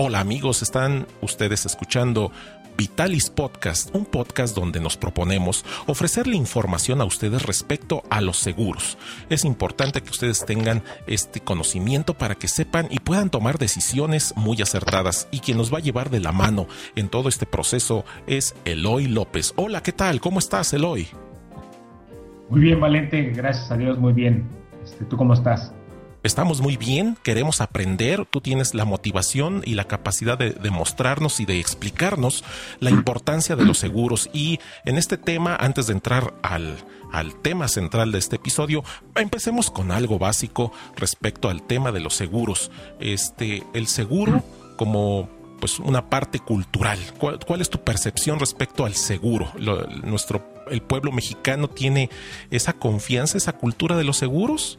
Hola amigos, están ustedes escuchando Vitalis Podcast, un podcast donde nos proponemos ofrecerle información a ustedes respecto a los seguros. Es importante que ustedes tengan este conocimiento para que sepan y puedan tomar decisiones muy acertadas. Y quien nos va a llevar de la mano en todo este proceso es Eloy López. Hola, ¿qué tal? ¿Cómo estás, Eloy? Muy bien, Valente, gracias a Dios, muy bien. Este, ¿Tú cómo estás? Estamos muy bien, queremos aprender, tú tienes la motivación y la capacidad de demostrarnos y de explicarnos la importancia de los seguros. Y en este tema, antes de entrar al, al tema central de este episodio, empecemos con algo básico respecto al tema de los seguros. Este, el seguro como pues una parte cultural. ¿Cuál, es tu percepción respecto al seguro? nuestro el pueblo mexicano tiene esa confianza, esa cultura de los seguros.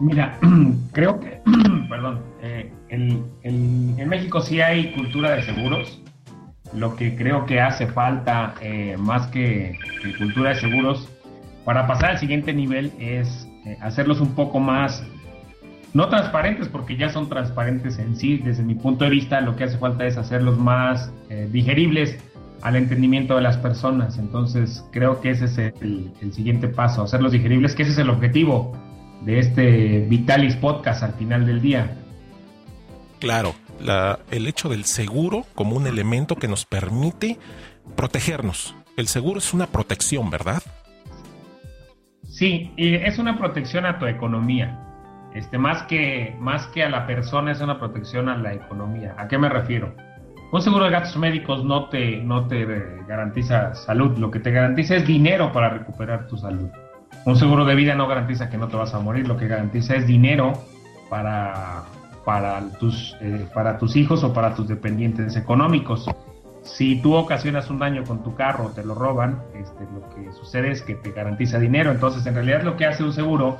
Mira, creo que, perdón, eh, en México sí hay cultura de seguros. Lo que creo que hace falta, eh, más que, cultura de seguros, para pasar al siguiente nivel es eh, hacerlos un poco más, no transparentes, porque ya son transparentes en sí. Desde mi punto de vista, lo que hace falta es hacerlos más digeribles al entendimiento de las personas. Entonces, creo que ese es el, el siguiente paso, hacerlos digeribles, que ese es el objetivo de este Vitalis Podcast al final del día. Claro, el hecho del seguro como un elemento que nos permite protegernos. El seguro es una protección, ¿verdad? Sí, y es una protección a tu economía. Este, más, que, más que a la persona, es una protección a la economía. ¿A qué me refiero? Un seguro de gastos médicos no te, no te garantiza salud, lo que te garantiza es dinero para recuperar tu salud. Un seguro de vida no garantiza que no te vas a morir, lo que garantiza es dinero para, para, tus, eh, para tus hijos o para tus dependientes económicos. Si tú ocasionas un daño con tu carro, te lo roban, este, lo que sucede es que te garantiza dinero. Entonces, en realidad lo que hace un seguro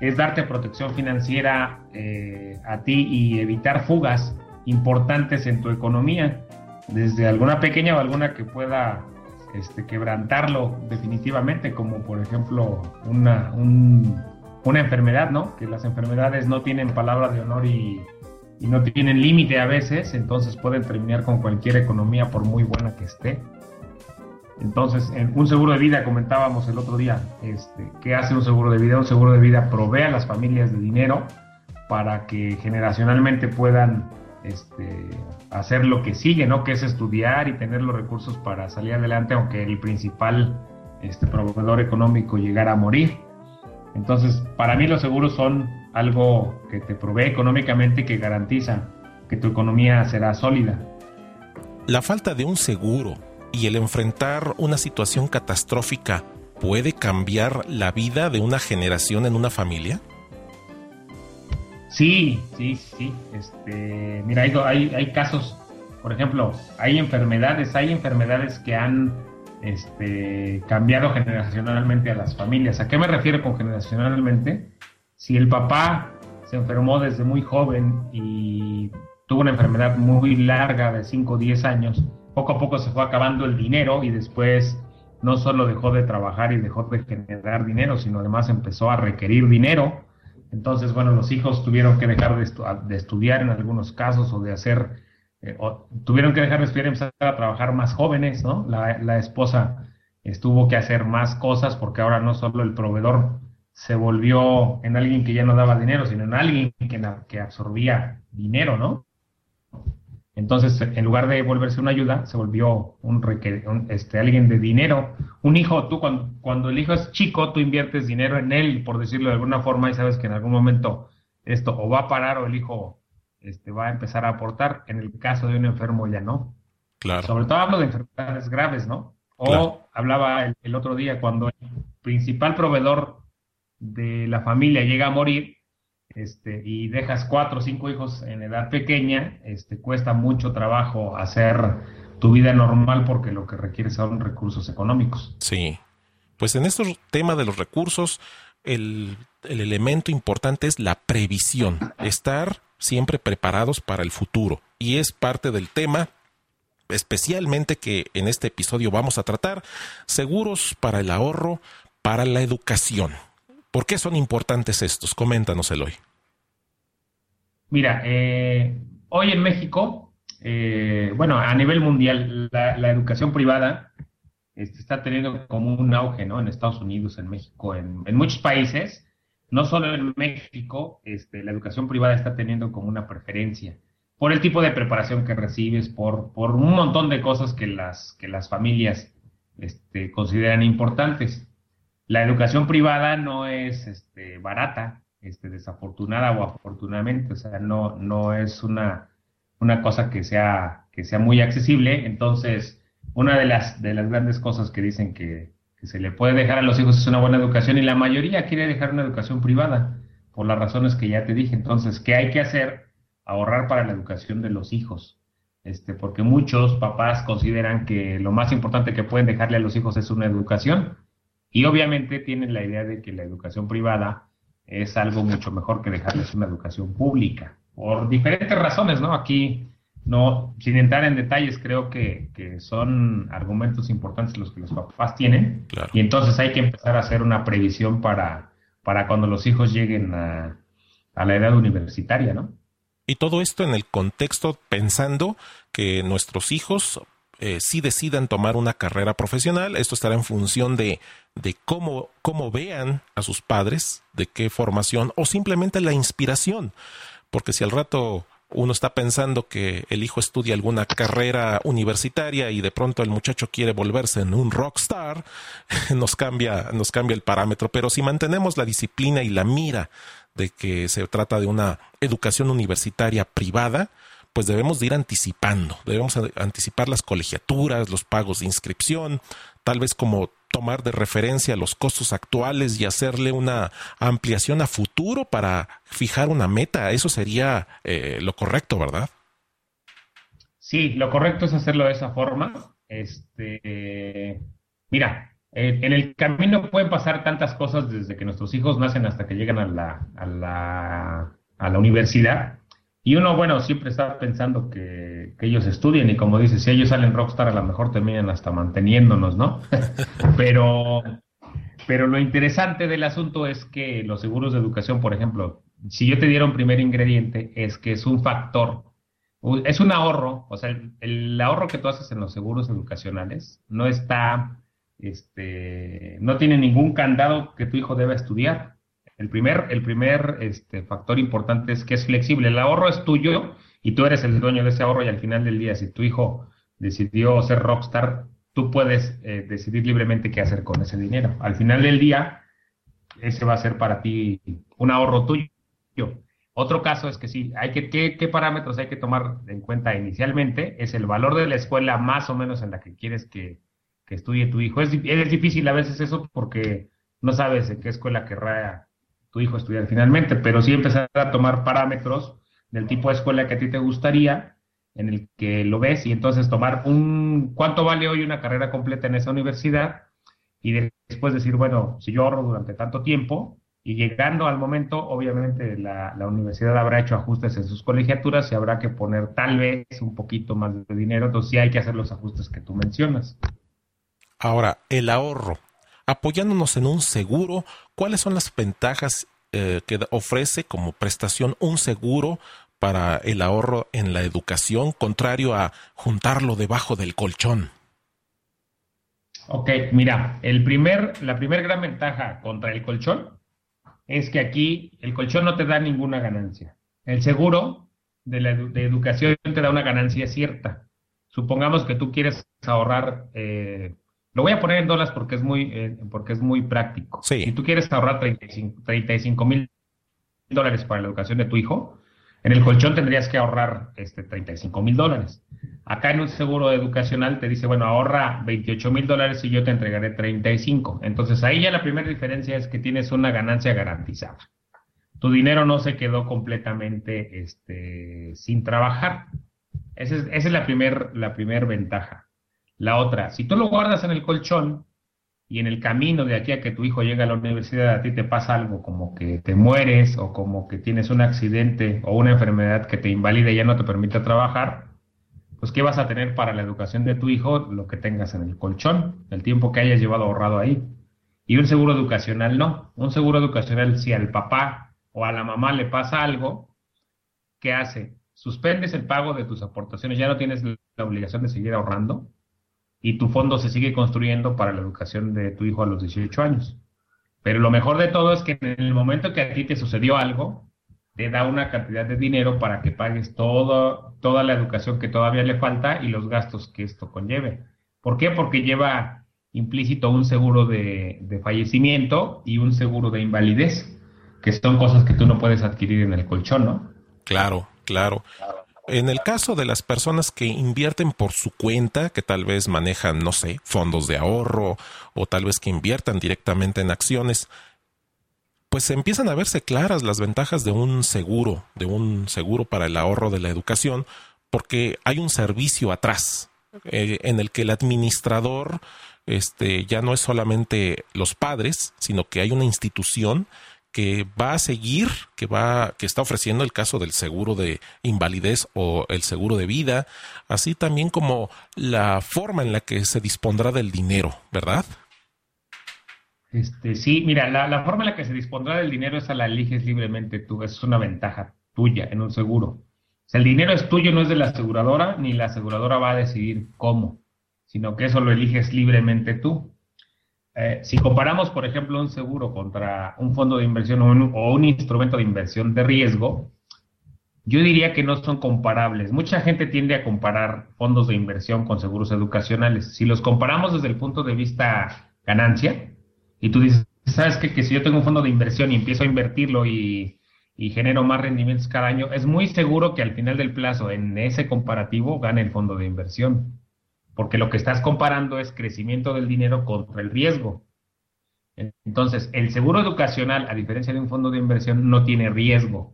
es darte protección financiera eh, a ti y evitar fugas importantes en tu economía, desde alguna pequeña o alguna que pueda este, quebrantarlo definitivamente, como por ejemplo una, una enfermedad, ¿no? Que las enfermedades no tienen palabra de honor y, no tienen límite a veces, entonces pueden terminar con cualquier economía por muy buena que esté. Entonces, en un seguro de vida, comentábamos el otro día, este, ¿qué hace un seguro de vida? Un seguro de vida provee a las familias de dinero para que generacionalmente puedan este, hacer lo que sigue, ¿no? Que es estudiar y tener los recursos para salir adelante, aunque el principal este, proveedor económico llegara a morir. Entonces, para mí los seguros son algo que te provee económicamente y que garantiza que tu economía será sólida. La falta de un seguro y el enfrentar una situación catastrófica puede cambiar la vida de una generación en una familia? Sí, sí, sí. Este, mira, hay, hay, casos, por ejemplo, hay enfermedades, hay enfermedades que han este, cambiado generacionalmente a las familias. ¿A qué me refiero con generacionalmente? Si el papá se enfermó desde muy joven y tuvo una enfermedad muy larga de 5 o 10 años, poco a poco se fue acabando el dinero y después no solo dejó de trabajar y dejó de generar dinero, sino además empezó a requerir dinero entonces, bueno, los hijos tuvieron que dejar de, estudiar en algunos casos o de hacer, eh, o tuvieron que dejar de estudiar y empezar a trabajar más jóvenes, ¿no? La, esposa estuvo que hacer más cosas porque ahora no solo el proveedor se volvió en alguien que ya no daba dinero, sino en alguien que, que absorbía dinero, ¿no? Entonces, en lugar de volverse una ayuda, se volvió un, este, alguien de dinero. Un hijo, tú cuando, el hijo es chico, tú inviertes dinero en él, por decirlo de alguna forma, y sabes que en algún momento esto o va a parar o el hijo este, va a empezar a aportar. En el caso de un enfermo ya no. Claro. Sobre todo hablo de enfermedades graves, ¿no? O hablaba el, otro día cuando el principal proveedor de la familia llega a morir, este, y dejas cuatro o cinco hijos en edad pequeña, este, cuesta mucho trabajo hacer tu vida normal porque lo que requiere son recursos económicos. Sí. Pues en este tema de los recursos, el, el elemento importante es la previsión, estar siempre preparados para el futuro. Y es parte del tema especialmente que en este episodio vamos a tratar, seguros para el ahorro, para la educación. ¿Por qué son importantes estos? Coméntanos, Eloy. Mira, eh, hoy en México, eh, bueno, a nivel mundial, la, educación privada este, está teniendo como un auge, ¿no? En Estados Unidos, en México, en, muchos países, no solo en México, este, la educación privada está teniendo como una preferencia por el tipo de preparación que recibes, por, un montón de cosas que las, que las familias este, consideran importantes. La educación privada no es este, barata, este, desafortunada o afortunadamente, o sea, no, no es una, una cosa que sea, que sea muy accesible. Entonces, una de las, de las grandes cosas que dicen que, que se le puede dejar a los hijos es una buena educación y la mayoría quiere dejar una educación privada, por las razones que ya te dije. Entonces, ¿qué hay que hacer? Ahorrar para la educación de los hijos. Este, porque muchos papás consideran que lo más importante que pueden dejarle a los hijos es una educación. Y obviamente tienen la idea de que la educación privada es algo mucho mejor que dejarles una educación pública, por diferentes razones, ¿no? Aquí, no, sin entrar en detalles, creo que, son argumentos importantes los que los papás tienen, y entonces hay que empezar a hacer una previsión para, para cuando los hijos lleguen a, a la edad universitaria, ¿no? Y todo esto en el contexto pensando que nuestros hijos eh, si decidan tomar una carrera profesional. Esto estará en función de, de cómo, cómo vean a sus padres, de qué formación o simplemente la inspiración. Porque si al rato uno está pensando que el hijo estudia alguna carrera universitaria y de pronto el muchacho quiere volverse en un rockstar, nos cambia, nos cambia el parámetro. Pero si mantenemos la disciplina y la mira de que se trata de una educación universitaria privada, pues debemos de ir anticipando, debemos anticipar las colegiaturas, los pagos de inscripción, tal vez como tomar de referencia los costos actuales y hacerle una ampliación a futuro para fijar una meta. Eso sería eh, lo correcto, ¿verdad? Sí, lo correcto es hacerlo de esa forma. Este, mira, en el camino pueden pasar tantas cosas desde que nuestros hijos nacen hasta que llegan a la, a la, a la universidad y uno, bueno, siempre está pensando que, ellos estudien y como dices, si ellos salen rockstar, a lo mejor terminan hasta manteniéndonos, ¿no? pero, pero lo interesante del asunto es que los seguros de educación, por ejemplo, si yo te diera un primer ingrediente, es que es un factor, es un ahorro, o sea, el, el ahorro que tú haces en los seguros educacionales no está, este, no tiene ningún candado que tu hijo deba estudiar. El primer, el primer este, factor importante es que es flexible. El ahorro es tuyo y tú eres el dueño de ese ahorro y al final del día, si tu hijo decidió ser rockstar, tú puedes eh, decidir libremente qué hacer con ese dinero. Al final del día, ese va a ser para ti un ahorro tuyo. Otro caso es que sí, hay que, ¿qué, parámetros hay que tomar en cuenta inicialmente? Es el valor de la escuela más o menos en la que quieres que, estudie tu hijo. Es, es difícil a veces eso porque no sabes en qué escuela querrá tu hijo estudiar finalmente, pero sí empezar a tomar parámetros del tipo de escuela que a ti te gustaría, en el que lo ves, y entonces tomar un, ¿cuánto vale hoy una carrera completa en esa universidad? Y después decir, bueno, si yo ahorro durante tanto tiempo, y llegando al momento, obviamente la, la, universidad habrá hecho ajustes en sus colegiaturas y habrá que poner tal vez un poquito más de dinero, entonces sí hay que hacer los ajustes que tú mencionas. Ahora, el ahorro apoyándonos en un seguro, ¿cuáles son las ventajas eh, que ofrece como prestación un seguro para el ahorro en la educación, contrario a juntarlo debajo del colchón? Ok, mira, la primera gran ventaja contra el colchón es que aquí el colchón no te da ninguna ganancia. El seguro de educación te da una ganancia cierta. Supongamos que tú quieres ahorrar eh, lo voy a poner en dólares porque es muy, eh, porque es muy práctico. Si tú quieres ahorrar 35 mil dólares para la educación de tu hijo, En el colchón tendrías que ahorrar este, 35 mil dólares. Acá en un seguro educacional te dice, bueno, ahorra 28 mil dólares y yo te entregaré 35. Entonces ahí ya la primera diferencia es que tienes una ganancia garantizada. Tu dinero no se quedó completamente este, sin trabajar. Esa es, esa es la primera la primer ventaja. La otra, si tú lo guardas en el colchón, y en el camino de aquí a que tu hijo llegue a la universidad a ti te pasa algo como que te mueres o como que tienes un accidente o una enfermedad que te invalida y ya no te permite trabajar, pues ¿qué vas a tener para la educación de tu hijo? Lo que tengas en el colchón, el tiempo que hayas llevado ahorrado ahí. Y un seguro educacional no. Un seguro educacional, si al papá o a la mamá le pasa algo, ¿qué hace? Suspendes el pago de tus aportaciones, ya no tienes la obligación de seguir ahorrando y tu fondo se sigue construyendo para la educación de tu hijo a los 18 años. Pero lo mejor de todo es que en el momento que a ti te sucedió algo, te da una cantidad de dinero para que pagues todo, toda la educación que todavía le falta y los gastos que esto conlleve. ¿Por qué? Porque lleva implícito un seguro de, de fallecimiento y un seguro de invalidez, que son cosas que tú no puedes adquirir en el colchón, ¿no? Claro, claro. En el caso de las personas que invierten por su cuenta, que tal vez manejan, no sé, fondos de ahorro o tal vez que inviertan directamente en acciones, pues empiezan a verse claras las ventajas de un seguro, de un seguro para el ahorro de la educación, porque hay un servicio atrás eh, en el que el administrador este, ya no es solamente los padres, sino que hay una institución que va a seguir, que va, que está ofreciendo el caso del seguro de invalidez o el seguro de vida, así también como la forma en la que se dispondrá del dinero, ¿verdad? Este, sí, mira, la, forma en la que se dispondrá del dinero esa la eliges libremente tú, es una ventaja tuya en un seguro. O sea, el dinero es tuyo, no es de la aseguradora, ni la aseguradora va a decidir cómo, sino que eso lo eliges libremente tú. Eh, si comparamos, por ejemplo, un seguro contra un fondo de inversión o un, instrumento de inversión de riesgo, yo diría que no son comparables. Mucha gente tiende a comparar fondos de inversión con seguros educacionales. Si los comparamos desde el punto de vista ganancia, y tú dices, ¿sabes qué? Que si yo tengo un fondo de inversión y empiezo a invertirlo y, y genero más rendimientos cada año, es muy seguro que al final del plazo, en ese comparativo, gane el fondo de inversión porque lo que estás comparando es crecimiento del dinero contra el riesgo. Entonces, el seguro educacional, a diferencia de un fondo de inversión, no tiene riesgo.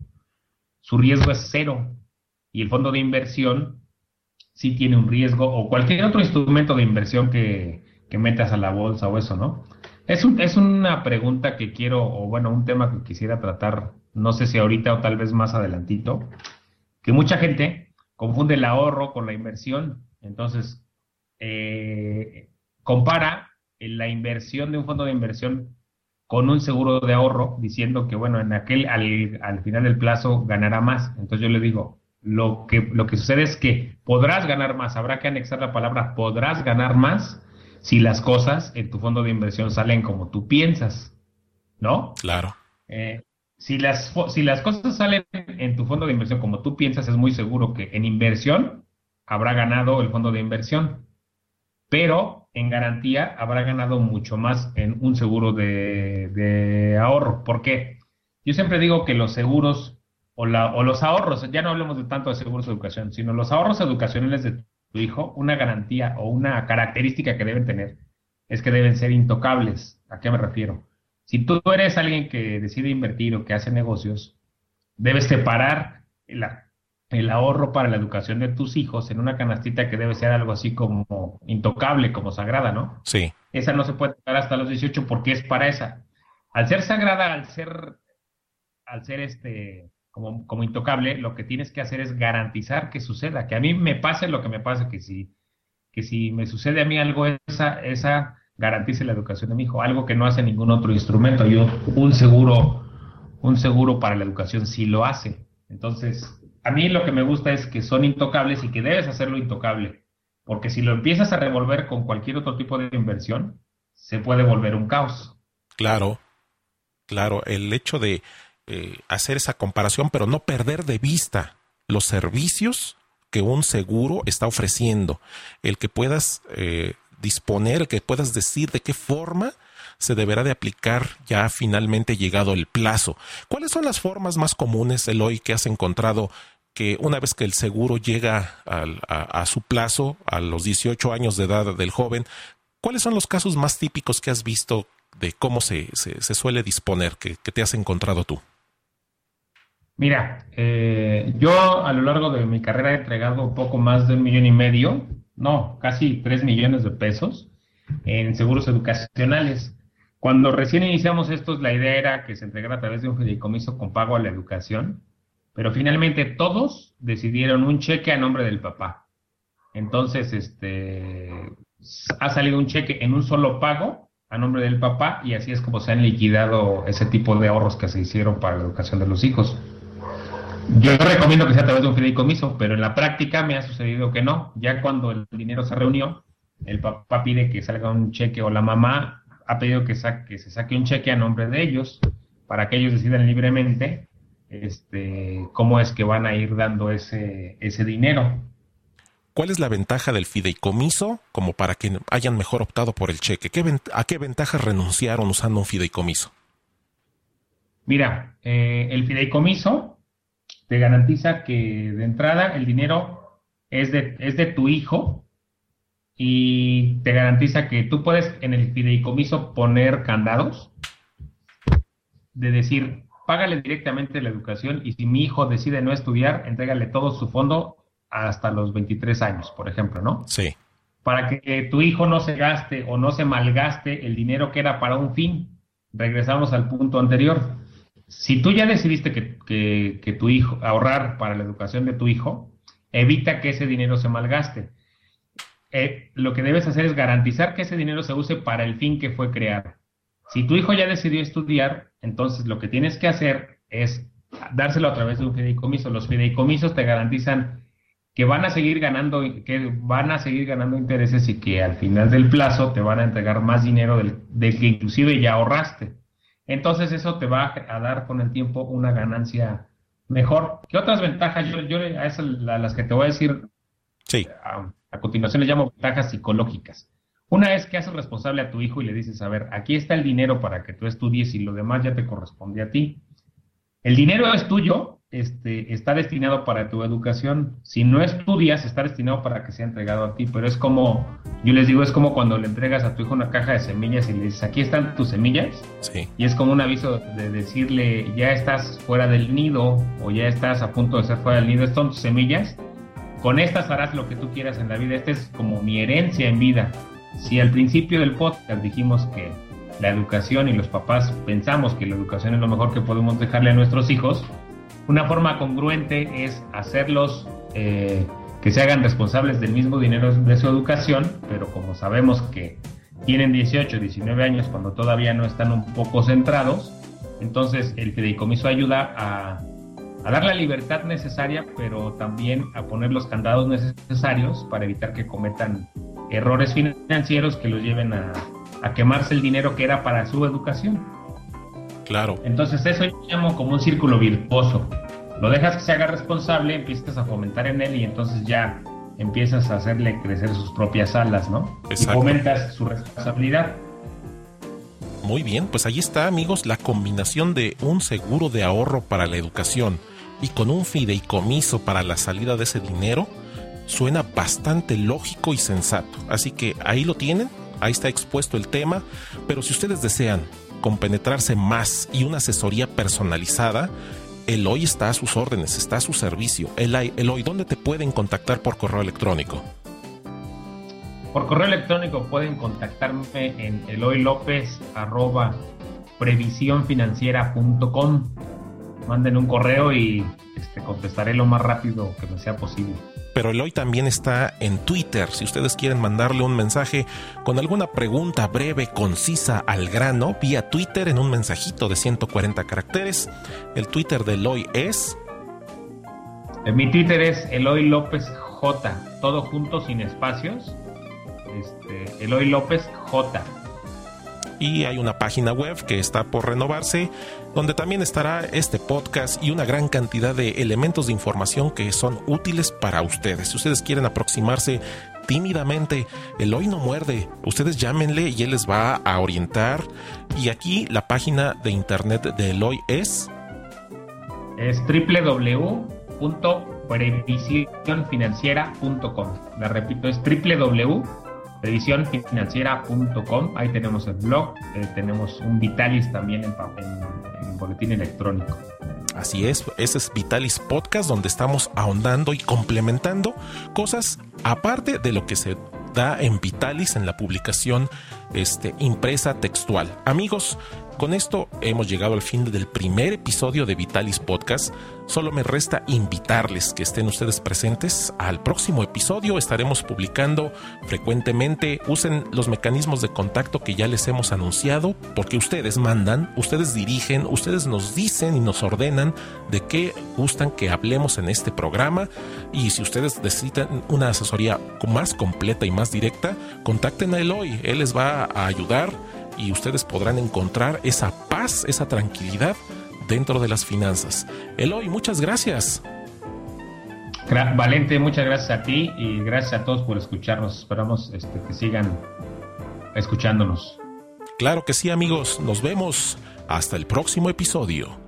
Su riesgo es cero. Y el fondo de inversión sí tiene un riesgo, o cualquier otro instrumento de inversión que, metas a la bolsa o eso, ¿no? Es, es una pregunta que quiero, o bueno, un tema que quisiera tratar, no sé si ahorita o tal vez más adelantito, que mucha gente confunde el ahorro con la inversión. Entonces, eh, compara la inversión de un fondo de inversión con un seguro de ahorro, diciendo que, bueno, en aquel, al, final del plazo ganará más. Entonces yo le digo, lo que, lo que sucede es que podrás ganar más, habrá que anexar la palabra podrás ganar más si las cosas en tu fondo de inversión salen como tú piensas, ¿no? Claro. Eh, si, las, si las cosas salen en tu fondo de inversión como tú piensas, es muy seguro que en inversión habrá ganado el fondo de inversión pero en garantía habrá ganado mucho más en un seguro de, ahorro. ¿Por qué? Yo siempre digo que los seguros o, o los ahorros, ya no hablemos de tanto de seguros de educación, sino los ahorros educacionales de tu hijo, una garantía o una característica que deben tener es que deben ser intocables. ¿A qué me refiero? Si tú eres alguien que decide invertir o que hace negocios, debes separar la, el ahorro para la educación de tus hijos en una canastita que debe ser algo así como intocable, como sagrada, ¿no? Sí. Esa no se puede tocar hasta los 18 porque es para esa. Al ser sagrada, al ser, al ser este, como, como intocable, lo que tienes que hacer es garantizar que suceda, que a mí me pase lo que me pase, que si, que si me sucede a mí algo, esa, esa garantice la educación de mi hijo, algo que no hace ningún otro instrumento. Yo, un seguro, un seguro para la educación sí lo hace. Entonces, a mí lo que me gusta es que son intocables y que debes hacerlo intocable, porque si lo empiezas a revolver con cualquier otro tipo de inversión, se puede volver un caos. Claro, claro, el hecho de eh, hacer esa comparación, pero no perder de vista los servicios que un seguro está ofreciendo, el que puedas eh, disponer, el que puedas decir de qué forma se deberá de aplicar ya finalmente llegado el plazo. ¿Cuáles son las formas más comunes, Eloy, que has encontrado que una vez que el seguro llega a, su plazo, a los 18 años de edad del joven, ¿cuáles son los casos más típicos que has visto de cómo se, suele disponer, que, te has encontrado tú? Mira, eh, yo a lo largo de mi carrera he entregado poco más de un millón y medio, no, casi tres millones de pesos en seguros educacionales. Cuando recién iniciamos estos, la idea era que se entregara a través de un fideicomiso con pago a la educación, pero finalmente todos decidieron un cheque a nombre del papá. Entonces, este, ha salido un cheque en un solo pago a nombre del papá y así es como se han liquidado ese tipo de ahorros que se hicieron para la educación de los hijos. Yo recomiendo que sea a través de un fideicomiso, pero en la práctica me ha sucedido que no. Ya cuando el dinero se reunió, el papá pide que salga un cheque o la mamá ha pedido que, que se saque un cheque a nombre de ellos para que ellos decidan libremente este, cómo es que van a ir dando ese, ese dinero. ¿Cuál es la ventaja del fideicomiso como para que hayan mejor optado por el cheque? ¿A qué ventajas renunciaron usando un fideicomiso? Mira, eh, el fideicomiso te garantiza que de entrada el dinero es de, es de tu hijo y te garantiza que tú puedes en el fideicomiso poner candados de decir, págale directamente la educación y si mi hijo decide no estudiar, entrégale todo su fondo hasta los 23 años, por ejemplo, ¿no? Sí. Para que tu hijo no se gaste o no se malgaste el dinero que era para un fin. Regresamos al punto anterior. Si tú ya decidiste que, que tu hijo, ahorrar para la educación de tu hijo, evita que ese dinero se malgaste. Eh, lo que debes hacer es garantizar que ese dinero se use para el fin que fue creado. Si tu hijo ya decidió estudiar, entonces lo que tienes que hacer es dárselo a través de un fideicomiso. Los fideicomisos te garantizan que van a seguir ganando, que van a seguir ganando intereses y que al final del plazo te van a entregar más dinero del, que inclusive ya ahorraste. Entonces eso te va a dar con el tiempo una ganancia mejor. ¿Qué otras ventajas? Yo, yo a esas las que te voy a decir sí. a, a continuación les llamo ventajas psicológicas. Una es que haces responsable a tu hijo y le dices, a ver, aquí está el dinero para que tú estudies y lo demás ya te corresponde a ti. El dinero es tuyo, este, está destinado para tu educación. Si no estudias, está destinado para que sea entregado a ti, pero es como, yo les digo, es como cuando le entregas a tu hijo una caja de semillas y le dices, aquí están tus semillas. Sí. Y es como un aviso de decirle, ya estás fuera del nido o ya estás a punto de ser fuera del nido, estas son tus semillas. Con estas harás lo que tú quieras en la vida. Esta es como mi herencia en vida. Si al principio del podcast dijimos que la educación y los papás pensamos que la educación es lo mejor que podemos dejarle a nuestros hijos, una forma congruente es hacerlos eh, que se hagan responsables del mismo dinero de su educación, pero como sabemos que tienen 18, 19 años cuando todavía no están un poco centrados, entonces el fideicomiso ayuda a, a dar la libertad necesaria, pero también a poner los candados necesarios para evitar que cometan errores financieros que los lleven a, quemarse el dinero que era para su educación. Claro. Entonces eso yo llamo como un círculo virtuoso. Lo dejas que se haga responsable, empiezas a fomentar en él y entonces ya empiezas a hacerle crecer sus propias alas, ¿no? Y fomentas su responsabilidad. Muy bien, pues ahí está amigos la combinación de un seguro de ahorro para la educación y con un fideicomiso para la salida de ese dinero suena bastante lógico y sensato. Así que ahí lo tienen, ahí está expuesto el tema, pero si ustedes desean compenetrarse más y una asesoría personalizada, Eloy está a sus órdenes, está a su servicio. Eloy, ¿dónde te pueden contactar por correo electrónico? Por correo electrónico pueden contactarme en eloylopez.previsionfinanciera.com. Manden un correo y este, contestaré lo más rápido que me sea posible pero Eloy también está en Twitter. Si ustedes quieren mandarle un mensaje con alguna pregunta breve, concisa, al grano, vía Twitter en un mensajito de 140 caracteres. El Twitter de Eloy es... Mi Twitter es Eloy López J, todo junto sin espacios. Este, Eloy López J. y hay una página web que está por renovarse donde también estará este podcast y una gran cantidad de elementos de información que son útiles para ustedes. Si ustedes quieren aproximarse tímidamente, Eloy no muerde, ustedes llámenle y él les va a orientar. Y aquí la página de internet de Eloy es... Es www.previsionfinanciera.com. La repito, es www previsionfinanciera.com. Ahí tenemos el blog, eh, tenemos un Vitalis también en, en, boletín electrónico. Así es, ese es Vitalis Podcast donde estamos ahondando y complementando cosas aparte de lo que se da en Vitalis en la publicación este, impresa textual. Amigos, con esto hemos llegado al fin del primer episodio de Vitalis Podcast. Solo me resta invitarles que estén ustedes presentes al próximo episodio. Estaremos publicando frecuentemente. Usen los mecanismos de contacto que ya les hemos anunciado porque ustedes mandan, ustedes dirigen, ustedes nos dicen y nos ordenan de qué gustan que hablemos en este programa. Y si ustedes necesitan una asesoría más completa y más directa, contacten a Eloy. Él les va a ayudar y ustedes podrán encontrar esa paz, esa tranquilidad dentro de las finanzas. Eloy, muchas gracias. Valente, muchas gracias a ti y gracias a todos por escucharnos. Esperamos este, que sigan escuchándonos. Claro que sí, amigos. Nos vemos. Hasta el próximo episodio.